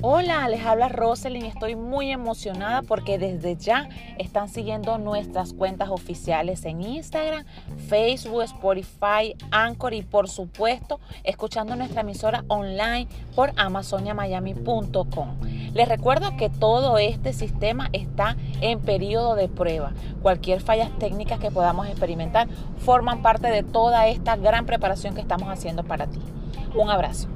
Hola, les habla Roselyn. y Estoy muy emocionada porque desde ya están siguiendo nuestras cuentas oficiales en Instagram, Facebook, Spotify, Anchor y por supuesto escuchando nuestra emisora online por amazoniamiami.com. Les recuerdo que todo este sistema está en periodo de prueba. Cualquier fallas técnicas que podamos experimentar forman parte de toda esta gran preparación que estamos haciendo para ti. Un abrazo.